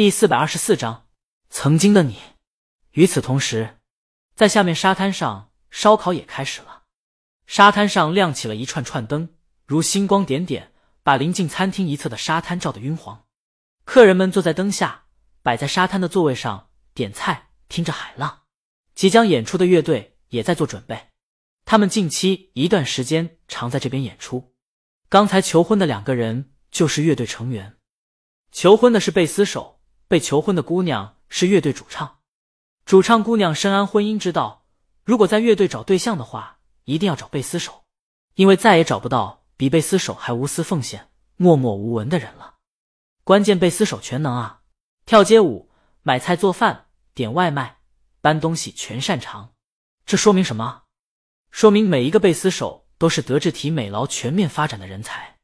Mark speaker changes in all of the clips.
Speaker 1: 第四百二十四章，曾经的你。与此同时，在下面沙滩上，烧烤也开始了。沙滩上亮起了一串串灯，如星光点点，把临近餐厅一侧的沙滩照得晕黄。客人们坐在灯下，摆在沙滩的座位上点菜，听着海浪。即将演出的乐队也在做准备，他们近期一段时间常在这边演出。刚才求婚的两个人就是乐队成员，求婚的是贝斯手，被求婚的姑娘是乐队主唱。主唱姑娘深谙婚姻之道，如果在乐队找对象的话，一定要找贝斯手，因为再也找不到比贝斯手还无私奉献、默默无闻的人了。关键贝斯手全能啊，跳街舞、买菜做饭、点外卖、搬东西全擅长。这说明什么？说明每一个贝斯手都是德智体美劳全面发展的人才。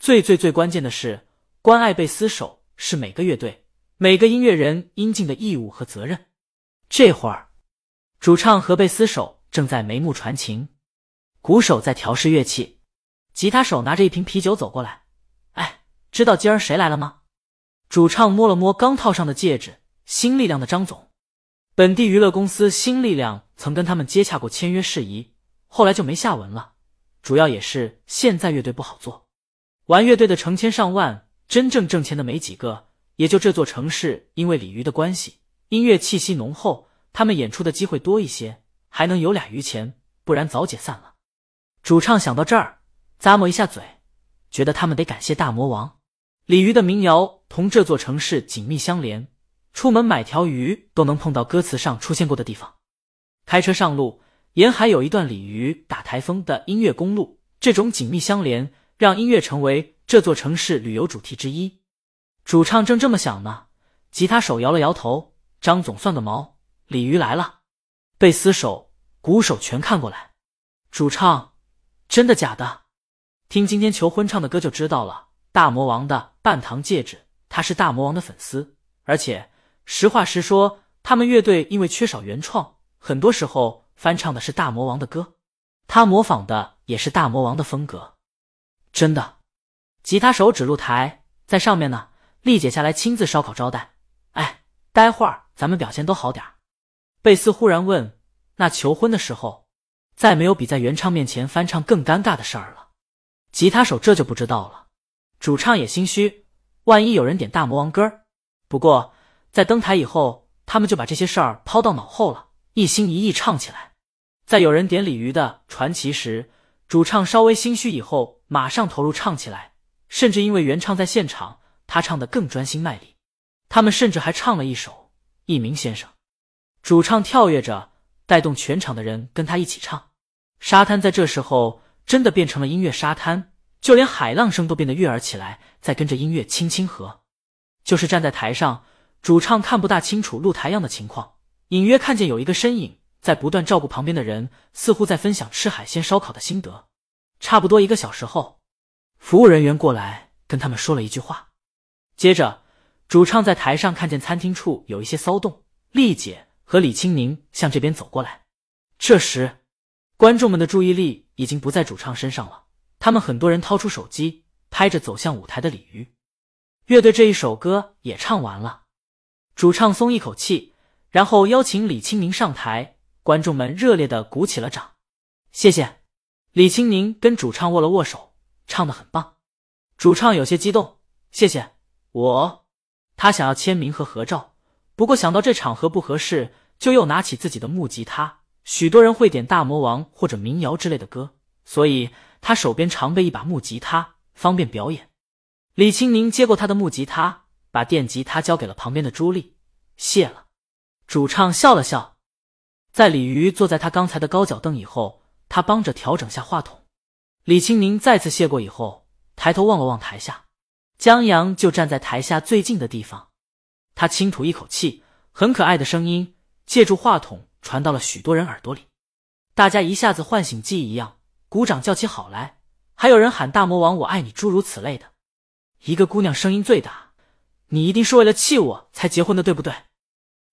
Speaker 1: 最最最关键的是，关爱贝斯手是每个乐队、每个音乐人应尽的义务和责任。这会儿，主唱和贝斯手正在眉目传情，鼓手在调试乐器，吉他手拿着一瓶啤酒走过来。哎，知道今儿谁来了吗？主唱摸了摸刚套上的戒指，新力量的张总，本地娱乐公司新力量曾跟他们接洽过签约事宜，后来就没下文了。主要也是现在乐队不好做，玩乐队的成千上万，真正挣钱的没几个。也就这座城市，因为鲤鱼的关系，音乐气息浓厚，他们演出的机会多一些，还能有俩余钱，不然早解散了。主唱想到这儿，咂摸一下嘴，觉得他们得感谢大魔王。鲤鱼的民谣同这座城市紧密相连，出门买条鱼都能碰到歌词上出现过的地方。开车上路，沿海有一段鲤鱼打台风的音乐公路，这种紧密相连让音乐成为这座城市旅游主题之一。主唱正这么想呢，吉他手摇了摇头：“张总算个毛，鲤鱼来了。”贝斯手、鼓手全看过来。主唱：“真的假的？听今天求婚唱的歌就知道了。”大魔王的半糖戒指，他是大魔王的粉丝，而且实话实说，他们乐队因为缺少原创，很多时候翻唱的是大魔王的歌，他模仿的也是大魔王的风格。真的，吉他手指露台在上面呢，丽姐下来亲自烧烤招待。哎，待会儿咱们表现都好点儿贝斯忽然问：“那求婚的时候，再没有比在原唱面前翻唱更尴尬的事儿了？”吉他手这就不知道了。主唱也心虚，万一有人点大魔王歌儿。不过在登台以后，他们就把这些事儿抛到脑后了，一心一意唱起来。在有人点鲤鱼的传奇时，主唱稍微心虚以后，马上投入唱起来，甚至因为原唱在现场，他唱得更专心卖力。他们甚至还唱了一首《一鸣先生》，主唱跳跃着，带动全场的人跟他一起唱。沙滩在这时候真的变成了音乐沙滩。就连海浪声都变得悦耳起来，在跟着音乐轻轻和。就是站在台上，主唱看不大清楚露台样的情况，隐约看见有一个身影在不断照顾旁边的人，似乎在分享吃海鲜烧烤的心得。差不多一个小时后，服务人员过来跟他们说了一句话。接着，主唱在台上看见餐厅处有一些骚动，丽姐和李青宁向这边走过来。这时，观众们的注意力已经不在主唱身上了。他们很多人掏出手机拍着走向舞台的鲤鱼乐队，这一首歌也唱完了。主唱松一口气，然后邀请李青宁上台，观众们热烈的鼓起了掌。谢谢，李青宁跟主唱握了握手，唱的很棒。主唱有些激动，谢谢我。他想要签名和合照，不过想到这场合不合适，就又拿起自己的木吉他。许多人会点大魔王或者民谣之类的歌，所以。他手边常备一把木吉他，方便表演。李青宁接过他的木吉他，把电吉他交给了旁边的朱莉。谢了。主唱笑了笑，在鲤鱼坐在他刚才的高脚凳以后，他帮着调整下话筒。李青宁再次谢过以后，抬头望了望台下，江阳就站在台下最近的地方。他轻吐一口气，很可爱的声音借助话筒传到了许多人耳朵里，大家一下子唤醒记忆一样。鼓掌叫起好来，还有人喊“大魔王，我爱你”诸如此类的。一个姑娘声音最大：“你一定是为了气我才结婚的，对不对？”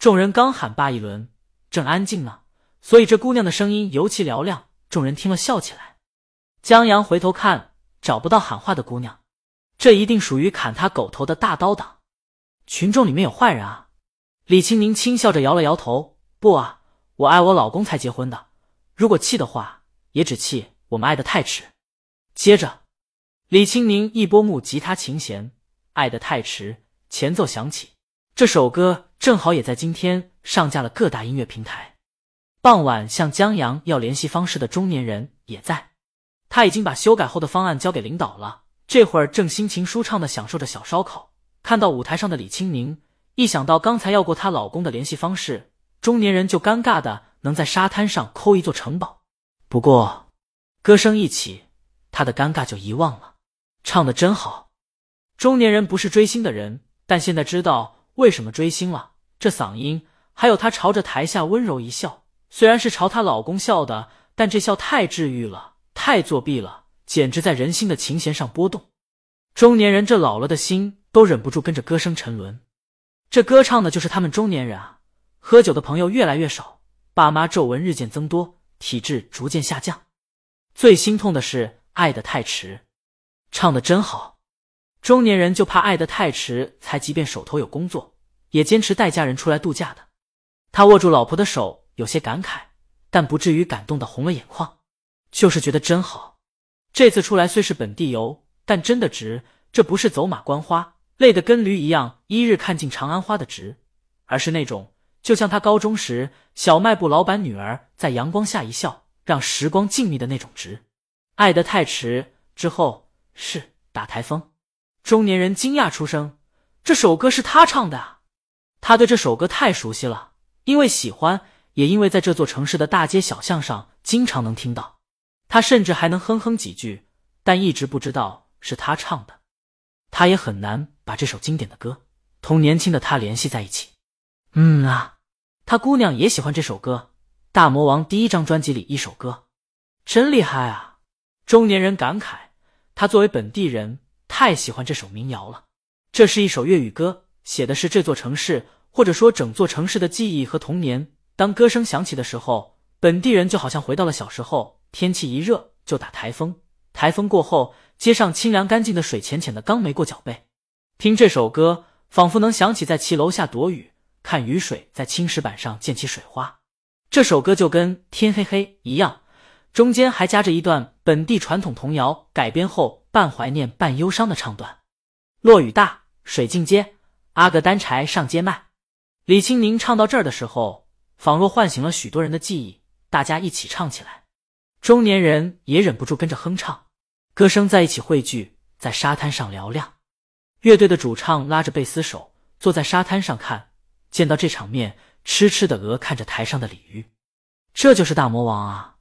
Speaker 1: 众人刚喊罢一轮，正安静呢，所以这姑娘的声音尤其嘹亮。众人听了笑起来。江阳回头看，找不到喊话的姑娘，这一定属于砍他狗头的大刀党。群众里面有坏人啊？李青宁轻笑着摇了摇头：“不啊，我爱我老公才结婚的。如果气的话，也只气我们爱的太迟。”接着，李青宁一拨木吉他琴弦，《爱的太迟》前奏响起。这首歌正好也在今天上架了各大音乐平台。傍晚向江阳要联系方式的中年人也在，他已经把修改后的方案交给领导了。这会儿正心情舒畅的享受着小烧烤，看到舞台上的李青宁，一想到刚才要过她老公的联系方式，中年人就尴尬的能在沙滩上抠一座城堡。不过，歌声一起，他的尴尬就遗忘了。唱的真好，中年人不是追星的人，但现在知道为什么追星了。这嗓音，还有他朝着台下温柔一笑，虽然是朝她老公笑的，但这笑太治愈了，太作弊了。简直在人心的琴弦上波动，中年人这老了的心都忍不住跟着歌声沉沦。这歌唱的就是他们中年人啊！喝酒的朋友越来越少，爸妈皱纹日渐增多，体质逐渐下降。最心痛的是《爱的太迟》，唱的真好。中年人就怕爱的太迟，才即便手头有工作，也坚持带家人出来度假的。他握住老婆的手，有些感慨，但不至于感动的红了眼眶，就是觉得真好。这次出来虽是本地游，但真的值。这不是走马观花，累得跟驴一样，一日看尽长安花的值，而是那种就像他高中时小卖部老板女儿在阳光下一笑，让时光静谧的那种值。爱得太迟之后是打台风，中年人惊讶出声：“这首歌是他唱的啊！”他对这首歌太熟悉了，因为喜欢，也因为在这座城市的大街小巷上经常能听到。他甚至还能哼哼几句，但一直不知道是他唱的。他也很难把这首经典的歌同年轻的他联系在一起。嗯啊，他姑娘也喜欢这首歌，《大魔王》第一张专辑里一首歌，真厉害啊！中年人感慨，他作为本地人太喜欢这首民谣了。这是一首粤语歌，写的是这座城市，或者说整座城市的记忆和童年。当歌声响起的时候，本地人就好像回到了小时候。天气一热就打台风，台风过后，街上清凉干净的水浅浅的，刚没过脚背。听这首歌，仿佛能想起在骑楼下躲雨，看雨水在青石板上溅起水花。这首歌就跟天黑黑一样，中间还夹着一段本地传统童谣改编后半怀念半忧伤的唱段：落雨大，水进街，阿哥担柴上街卖。李青宁唱到这儿的时候，仿若唤醒了许多人的记忆，大家一起唱起来。中年人也忍不住跟着哼唱，歌声在一起汇聚，在沙滩上嘹亮。乐队的主唱拉着贝斯手坐在沙滩上看，见到这场面，痴痴的鹅看着台上的鲤鱼。这就是大魔王啊，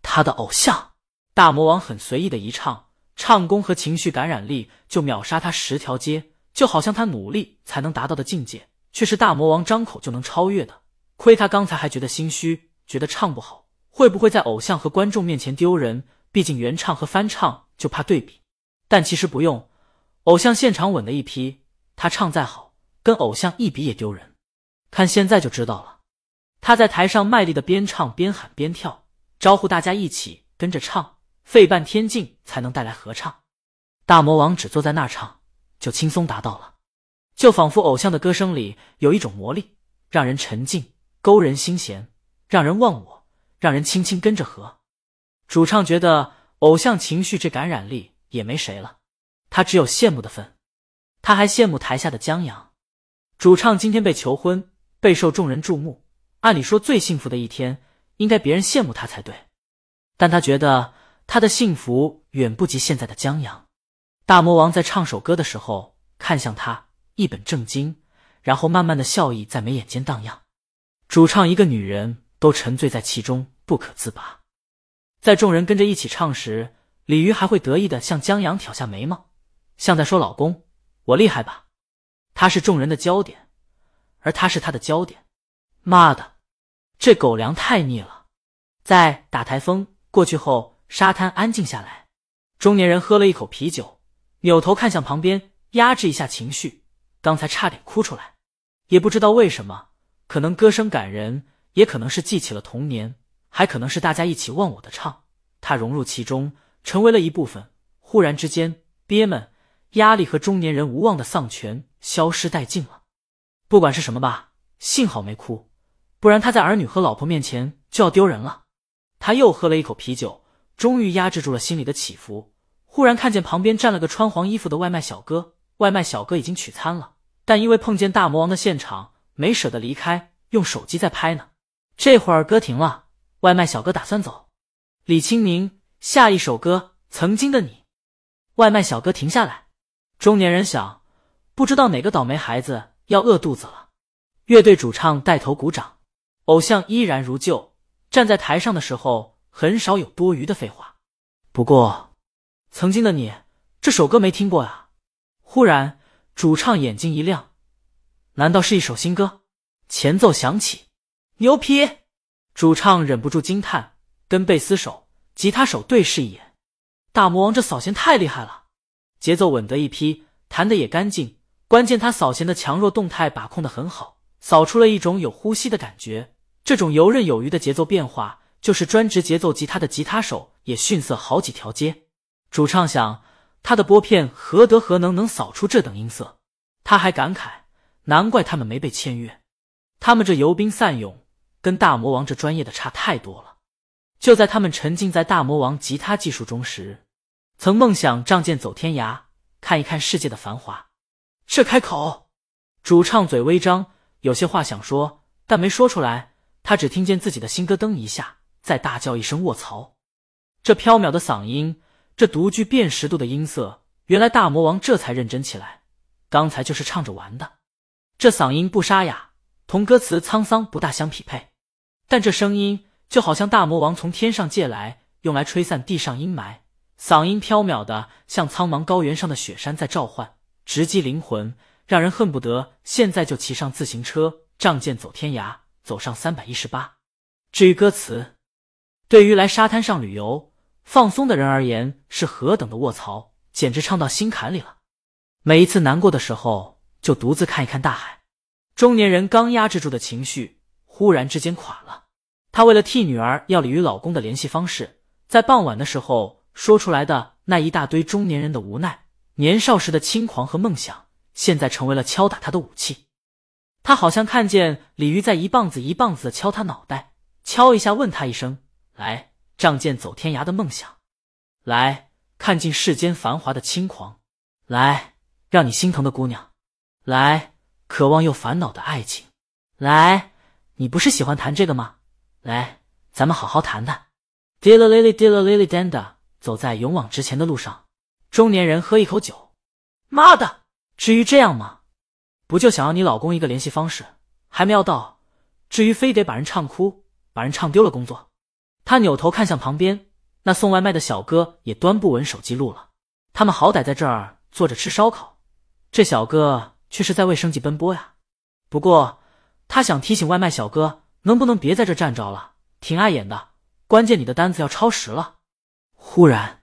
Speaker 1: 他的偶像。大魔王很随意的一唱，唱功和情绪感染力就秒杀他十条街，就好像他努力才能达到的境界，却是大魔王张口就能超越的。亏他刚才还觉得心虚，觉得唱不好。会不会在偶像和观众面前丢人？毕竟原唱和翻唱就怕对比，但其实不用，偶像现场稳的一批，他唱再好，跟偶像一比也丢人。看现在就知道了，他在台上卖力的边唱边喊边跳，招呼大家一起跟着唱，费半天劲才能带来合唱。大魔王只坐在那儿唱，就轻松达到了，就仿佛偶像的歌声里有一种魔力，让人沉静，勾人心弦，让人忘我。让人轻轻跟着和，主唱觉得偶像情绪这感染力也没谁了，他只有羡慕的份。他还羡慕台下的江阳，主唱今天被求婚，备受众人注目。按理说最幸福的一天，应该别人羡慕他才对，但他觉得他的幸福远不及现在的江阳。大魔王在唱首歌的时候看向他，一本正经，然后慢慢的笑意在眉眼间荡漾。主唱一个女人。都沉醉在其中不可自拔，在众人跟着一起唱时，鲤鱼还会得意的向江阳挑下眉毛，像在说：“老公，我厉害吧？”他是众人的焦点，而他是他的焦点。妈的，这狗粮太腻了！在打台风过去后，沙滩安静下来，中年人喝了一口啤酒，扭头看向旁边，压制一下情绪，刚才差点哭出来，也不知道为什么，可能歌声感人。也可能是记起了童年，还可能是大家一起忘我的唱，他融入其中，成为了一部分。忽然之间，憋闷、压力和中年人无望的丧权消失殆尽了。不管是什么吧，幸好没哭，不然他在儿女和老婆面前就要丢人了。他又喝了一口啤酒，终于压制住了心里的起伏。忽然看见旁边站了个穿黄衣服的外卖小哥，外卖小哥已经取餐了，但因为碰见大魔王的现场，没舍得离开，用手机在拍呢。这会儿歌停了，外卖小哥打算走。李清明，下一首歌《曾经的你》。外卖小哥停下来，中年人想，不知道哪个倒霉孩子要饿肚子了。乐队主唱带头鼓掌，偶像依然如旧。站在台上的时候，很少有多余的废话。不过，曾经的你这首歌没听过呀？忽然，主唱眼睛一亮，难道是一首新歌？前奏响起，牛皮！主唱忍不住惊叹，跟贝斯手、吉他手对视一眼。大魔王这扫弦太厉害了，节奏稳得一批，弹的也干净。关键他扫弦的强弱动态把控的很好，扫出了一种有呼吸的感觉。这种游刃有余的节奏变化，就是专职节奏吉他的吉他手也逊色好几条街。主唱想，他的拨片何德何能，能扫出这等音色？他还感慨，难怪他们没被签约。他们这游兵散勇，跟大魔王这专业的差太多了。就在他们沉浸在大魔王吉他技术中时，曾梦想仗剑走天涯，看一看世界的繁华。这开口，主唱嘴微张，有些话想说，但没说出来。他只听见自己的新歌噔一下，再大叫一声“卧槽”！这飘渺的嗓音，这独具辨识度的音色，原来大魔王这才认真起来。刚才就是唱着玩的。这嗓音不沙哑，同歌词沧桑不大相匹配，但这声音就好像大魔王从天上借来，用来吹散地上阴霾。嗓音飘渺的，像苍茫高原上的雪山在召唤，直击灵魂，让人恨不得现在就骑上自行车，仗剑走天涯。走上三百一十八。至于歌词，对于来沙滩上旅游放松的人而言，是何等的卧槽，简直唱到心坎里了。每一次难过的时候，就独自看一看大海。中年人刚压制住的情绪，忽然之间垮了。他为了替女儿要李与老公的联系方式，在傍晚的时候说出来的那一大堆中年人的无奈、年少时的轻狂和梦想，现在成为了敲打他的武器。他好像看见鲤鱼在一棒子一棒子的敲他脑袋，敲一下问他一声：“来，仗剑走天涯的梦想，来看尽世间繁华的轻狂，来让你心疼的姑娘，来渴望又烦恼的爱情，来，你不是喜欢谈这个吗？来，咱们好好谈谈。” Dilla lily dilla lily danda，走在勇往直前的路上，中年人喝一口酒，妈的，至于这样吗？不就想要你老公一个联系方式，还没要到，至于非得把人唱哭、把人唱丢了工作？他扭头看向旁边，那送外卖的小哥也端不稳手机录了。他们好歹在这儿坐着吃烧烤，这小哥却是在为生计奔波呀。不过他想提醒外卖小哥，能不能别在这站着了，挺碍眼的。关键你的单子要超时了。忽然，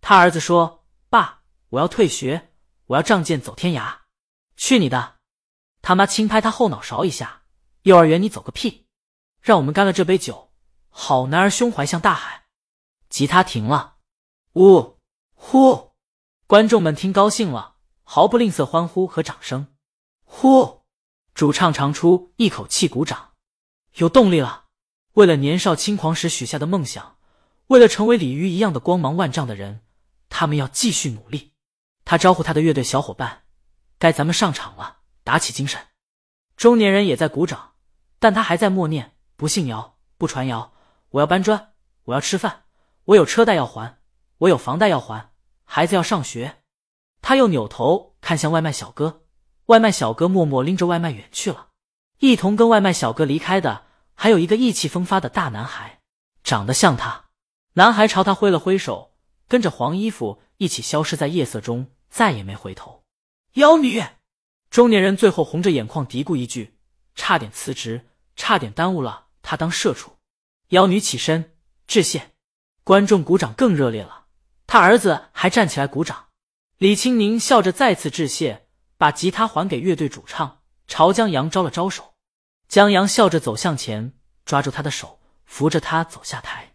Speaker 1: 他儿子说：“爸，我要退学，我要仗剑走天涯。”去你的！他妈轻拍他后脑勺一下。幼儿园你走个屁！让我们干了这杯酒。好男儿胸怀像大海。吉他停了，呜呼！观众们听高兴了，毫不吝啬欢呼和掌声。呼！主唱长出一口气，鼓掌，有动力了。为了年少轻狂时许下的梦想，为了成为鲤鱼一样的光芒万丈的人，他们要继续努力。他招呼他的乐队小伙伴。该咱们上场了，打起精神。中年人也在鼓掌，但他还在默念：不信谣，不传谣。我要搬砖，我要吃饭，我有车贷要还，我有房贷要还，孩子要上学。他又扭头看向外卖小哥，外卖小哥默默拎着外卖远去了。一同跟外卖小哥离开的，还有一个意气风发的大男孩，长得像他。男孩朝他挥了挥手，跟着黄衣服一起消失在夜色中，再也没回头。妖女，中年人最后红着眼眶嘀咕一句：“差点辞职，差点耽误了他当社畜。”妖女起身致谢，观众鼓掌更热烈了。他儿子还站起来鼓掌。李青宁笑着再次致谢，把吉他还给乐队主唱，朝江阳招了招手。江阳笑着走向前，抓住他的手，扶着他走下台。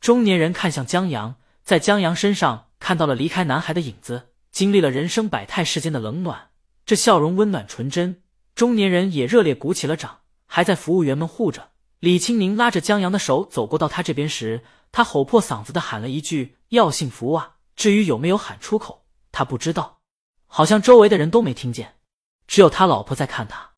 Speaker 1: 中年人看向江阳，在江阳身上看到了离开男孩的影子，经历了人生百态世间的冷暖，这笑容温暖纯真。中年人也热烈鼓起了掌，还在服务员们护着。李青宁拉着江阳的手走过到他这边时，他吼破嗓子的喊了一句：“要幸福啊！”至于有没有喊出口，他不知道。好像周围的人都没听见只有他老婆在看他。